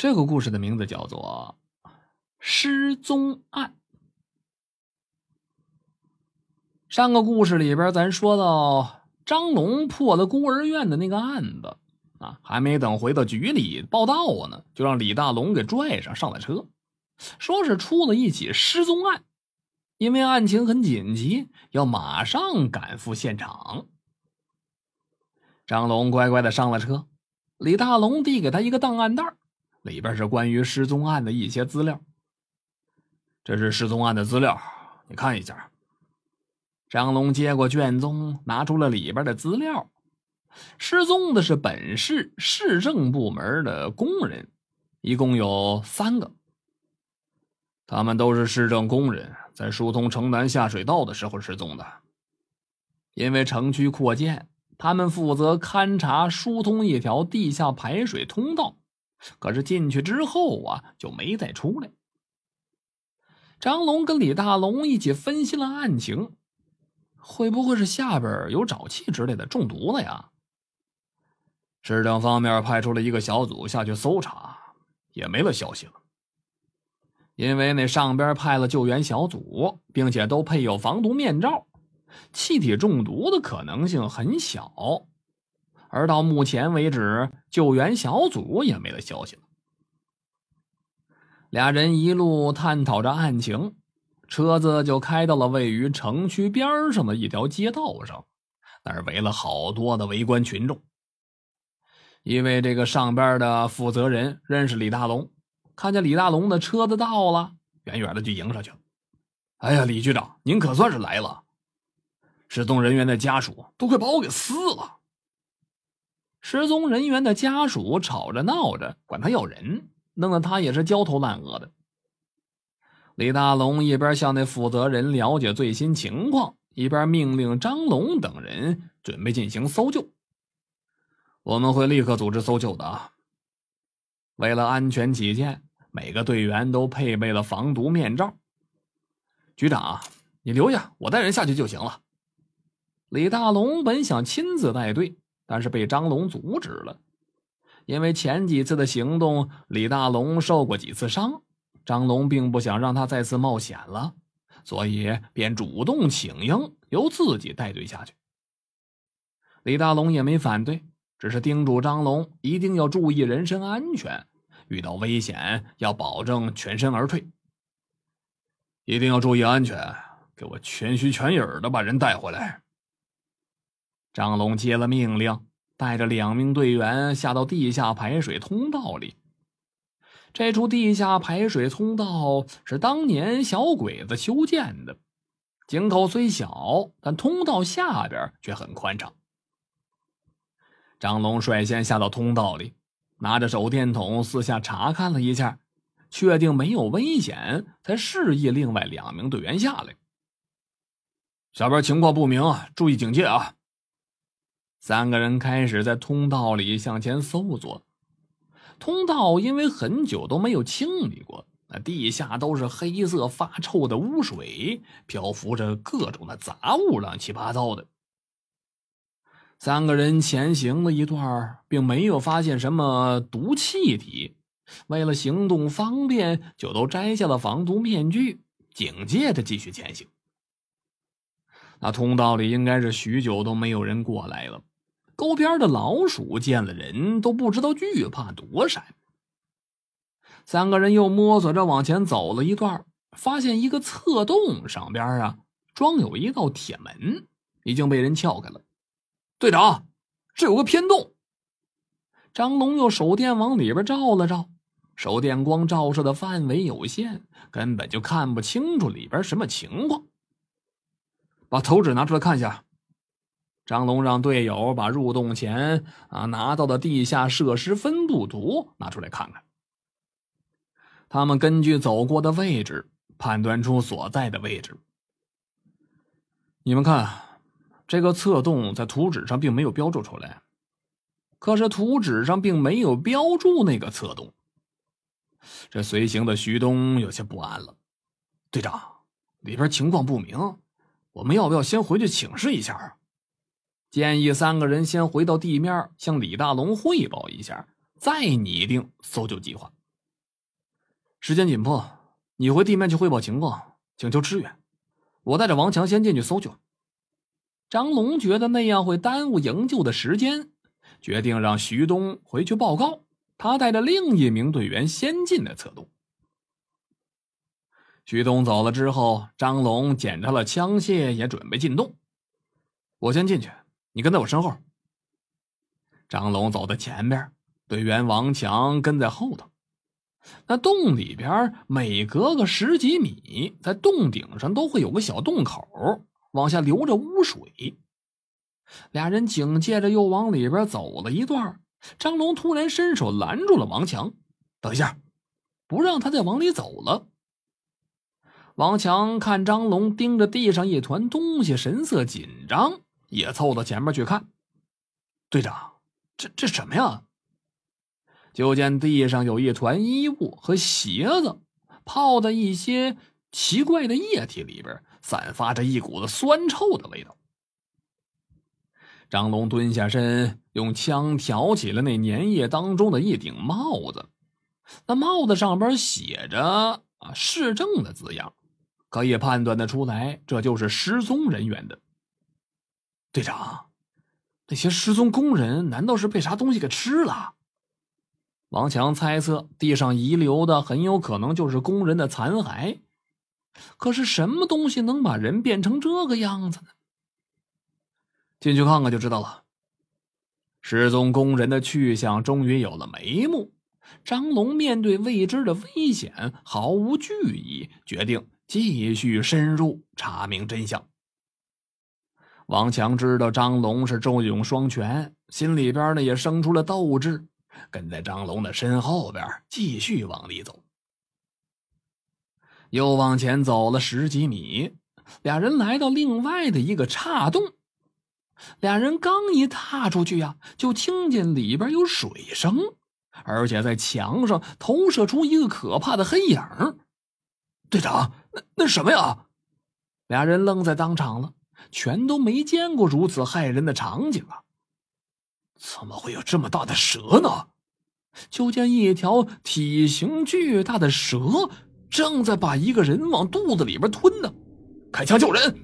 这个故事的名字叫做《失踪案》。上个故事里边，咱说到张龙破了孤儿院的那个案子啊，还没等回到局里报道呢，就让李大龙给拽上上了车，说是出了一起失踪案，因为案情很紧急，要马上赶赴现场。张龙乖乖的上了车，李大龙递给他一个档案袋里边是关于失踪案的一些资料。这是失踪案的资料，你看一下。张龙接过卷宗，拿出了里边的资料。失踪的是本市市政部门的工人，一共有三个。他们都是市政工人，在疏通城南下水道的时候失踪的。因为城区扩建，他们负责勘察疏通一条地下排水通道。可是进去之后啊，就没再出来。张龙跟李大龙一起分析了案情，会不会是下边有沼气之类的中毒了呀？市政方面派出了一个小组下去搜查，也没了消息了。因为那上边派了救援小组，并且都配有防毒面罩，气体中毒的可能性很小。而到目前为止，救援小组也没了消息了。俩人一路探讨着案情，车子就开到了位于城区边上的一条街道上，那儿围了好多的围观群众。因为这个上边的负责人认识李大龙，看见李大龙的车子到了，远远的就迎上去了。哎呀，李局长，您可算是来了！失踪人员的家属都快把我给撕了。失踪人员的家属吵着闹着，管他要人，弄得他也是焦头烂额的。李大龙一边向那负责人了解最新情况，一边命令张龙等人准备进行搜救。我们会立刻组织搜救的啊！为了安全起见，每个队员都配备了防毒面罩。局长，你留下，我带人下去就行了。李大龙本想亲自带队。但是被张龙阻止了，因为前几次的行动，李大龙受过几次伤，张龙并不想让他再次冒险了，所以便主动请缨，由自己带队下去。李大龙也没反对，只是叮嘱张龙一定要注意人身安全，遇到危险要保证全身而退，一定要注意安全，给我全虚全影的把人带回来。张龙接了命令，带着两名队员下到地下排水通道里。这处地下排水通道是当年小鬼子修建的，井口虽小，但通道下边却很宽敞。张龙率先下到通道里，拿着手电筒四下查看了一下，确定没有危险，才示意另外两名队员下来。下边情况不明，注意警戒啊！三个人开始在通道里向前搜索。通道因为很久都没有清理过，那地下都是黑色发臭的污水，漂浮着各种的杂物，乱七八糟的。三个人前行了一段，并没有发现什么毒气体。为了行动方便，就都摘下了防毒面具，警戒的继续前行。那通道里应该是许久都没有人过来了。沟边的老鼠见了人都不知道惧怕躲闪。三个人又摸索着往前走了一段，发现一个侧洞上边啊装有一道铁门，已经被人撬开了。队长，这有个偏洞。张龙用手电往里边照了照，手电光照射的范围有限，根本就看不清楚里边什么情况。把投纸拿出来看一下。张龙让队友把入洞前啊拿到的地下设施分布图拿出来看看。他们根据走过的位置判断出所在的位置。你们看，这个侧洞在图纸上并没有标注出来，可是图纸上并没有标注那个侧洞。这随行的徐东有些不安了。队长，里边情况不明，我们要不要先回去请示一下啊？建议三个人先回到地面，向李大龙汇报一下，再拟定搜救计划。时间紧迫，你回地面去汇报情况，请求支援。我带着王强先进去搜救。张龙觉得那样会耽误营救的时间，决定让徐东回去报告。他带着另一名队员先进的测度。徐东走了之后，张龙检查了枪械，也准备进洞。我先进去，你跟在我身后。张龙走在前边，队员王强跟在后头。那洞里边每隔个十几米，在洞顶上都会有个小洞口，往下流着污水。俩人紧接着又往里边走了一段，张龙突然伸手拦住了王强：“等一下，不让他再往里走了。”王强看张龙盯着地上一团东西，神色紧张，也凑到前面去看。队长，这这什么呀？就见地上有一团衣物和鞋子，泡在一些奇怪的液体里边，散发着一股子酸臭的味道。张龙蹲下身，用枪挑起了那粘液当中的一顶帽子，那帽子上边写着“啊市政”的字样，可以判断的出来，这就是失踪人员的。队长，那些失踪工人难道是被啥东西给吃了？王强猜测，地上遗留的很有可能就是工人的残骸。可是，什么东西能把人变成这个样子呢？进去看看就知道了。失踪工人的去向终于有了眉目。张龙面对未知的危险毫无惧意，决定继续深入查明真相。王强知道张龙是智勇双全，心里边呢也生出了斗志。跟在张龙的身后边，继续往里走。又往前走了十几米，俩人来到另外的一个岔洞。俩人刚一踏出去呀，就听见里边有水声，而且在墙上投射出一个可怕的黑影。队长，那那什么呀？俩人愣在当场了，全都没见过如此骇人的场景啊！怎么会有这么大的蛇呢？就见一条体型巨大的蛇正在把一个人往肚子里边吞呢。开枪救人！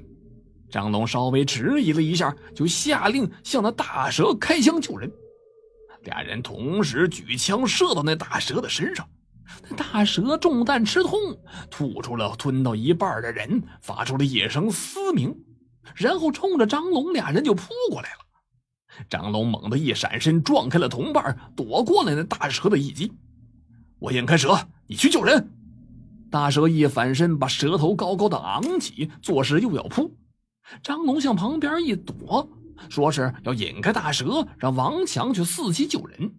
张龙稍微迟疑了一下，就下令向那大蛇开枪救人。俩人同时举枪射到那大蛇的身上，那大蛇中弹吃痛，吐出了吞到一半的人，发出了一声嘶鸣，然后冲着张龙俩人就扑过来了。张龙猛地一闪身，撞开了同伴，躲过了那大蛇的一击。我引开蛇，你去救人。大蛇一反身，把蛇头高高的昂起，作势又要扑。张龙向旁边一躲，说是要引开大蛇，让王强去伺机救人。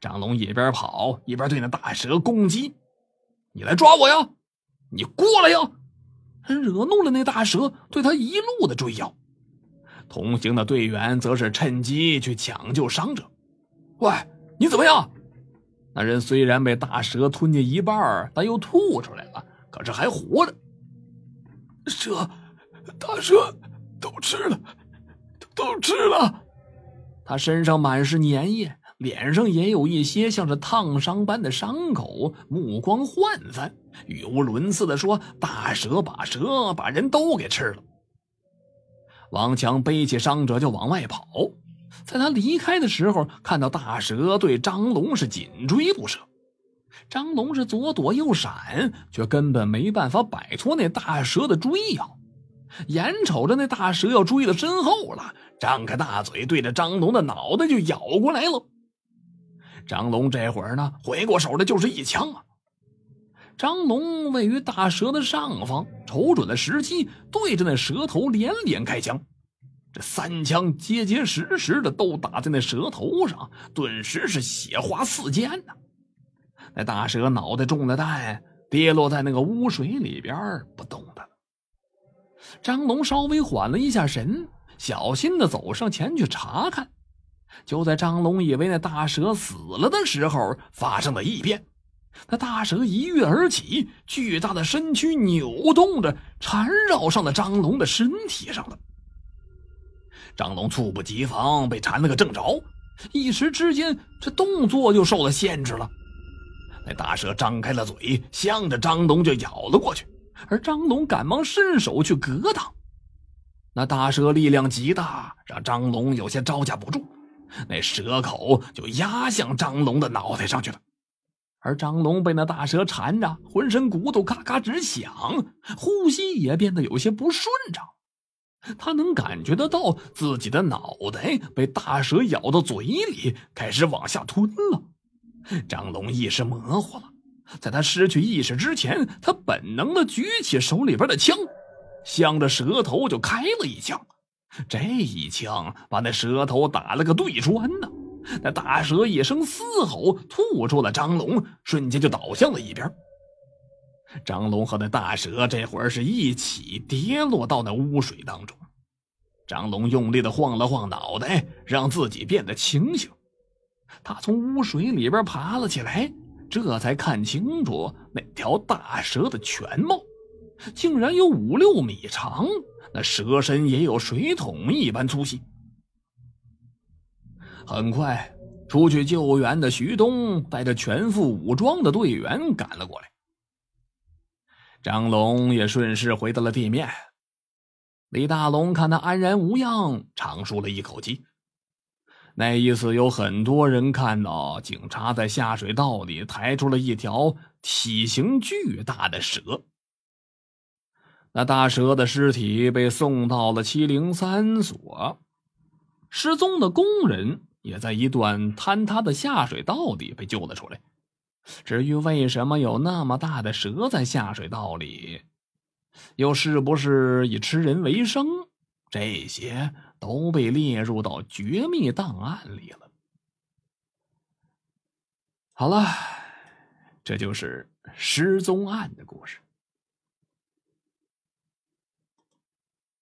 张龙一边跑一边对那大蛇攻击：“你来抓我呀！你过来呀！”惹怒了那大蛇，对他一路的追咬。同行的队员则是趁机去抢救伤者。喂，你怎么样？那人虽然被大蛇吞进一半，但又吐出来了，可是还活着。蛇，大蛇都吃了，都吃了。他身上满是粘液，脸上也有一些像是烫伤般的伤口，目光涣散，语无伦次的说：“大蛇把蛇把人都给吃了。”王强背起伤者就往外跑，在他离开的时候，看到大蛇对张龙是紧追不舍。张龙是左躲右闪，却根本没办法摆脱那大蛇的追咬。眼瞅着那大蛇要追到身后了，张开大嘴对着张龙的脑袋就咬过来了。张龙这会儿呢，回过手来就是一枪啊！张龙位于大蛇的上方，瞅准了时机，对着那蛇头连连开枪。这三枪结结实实的都打在那蛇头上，顿时是血花四溅呐！那大蛇脑袋中了弹，跌落在那个污水里边不动弹了。张龙稍微缓了一下神，小心的走上前去查看。就在张龙以为那大蛇死了的时候，发生了异变。那大蛇一跃而起，巨大的身躯扭动着，缠绕上了张龙的身体上了。张龙猝不及防，被缠了个正着，一时之间，这动作就受了限制了。那大蛇张开了嘴，向着张龙就咬了过去，而张龙赶忙伸手去格挡。那大蛇力量极大，让张龙有些招架不住，那蛇口就压向张龙的脑袋上去了。而张龙被那大蛇缠着，浑身骨头咔咔直响，呼吸也变得有些不顺畅。他能感觉得到自己的脑袋被大蛇咬到嘴里，开始往下吞了。张龙意识模糊了，在他失去意识之前，他本能的举起手里边的枪，向着蛇头就开了一枪。这一枪把那蛇头打了个对穿呢。那大蛇一声嘶吼，吐出了张龙，瞬间就倒向了一边。张龙和那大蛇这会儿是一起跌落到那污水当中。张龙用力的晃了晃脑袋，让自己变得清醒。他从污水里边爬了起来，这才看清楚那条大蛇的全貌，竟然有五六米长，那蛇身也有水桶一般粗细。很快，出去救援的徐东带着全副武装的队员赶了过来。张龙也顺势回到了地面。李大龙看他安然无恙，长舒了一口气。那一次，有很多人看到警察在下水道里抬出了一条体型巨大的蛇。那大蛇的尸体被送到了七零三所，失踪的工人也在一段坍塌的下水道里被救了出来。至于为什么有那么大的蛇在下水道里，又是不是以吃人为生，这些。都被列入到绝密档案里了。好了，这就是失踪案的故事。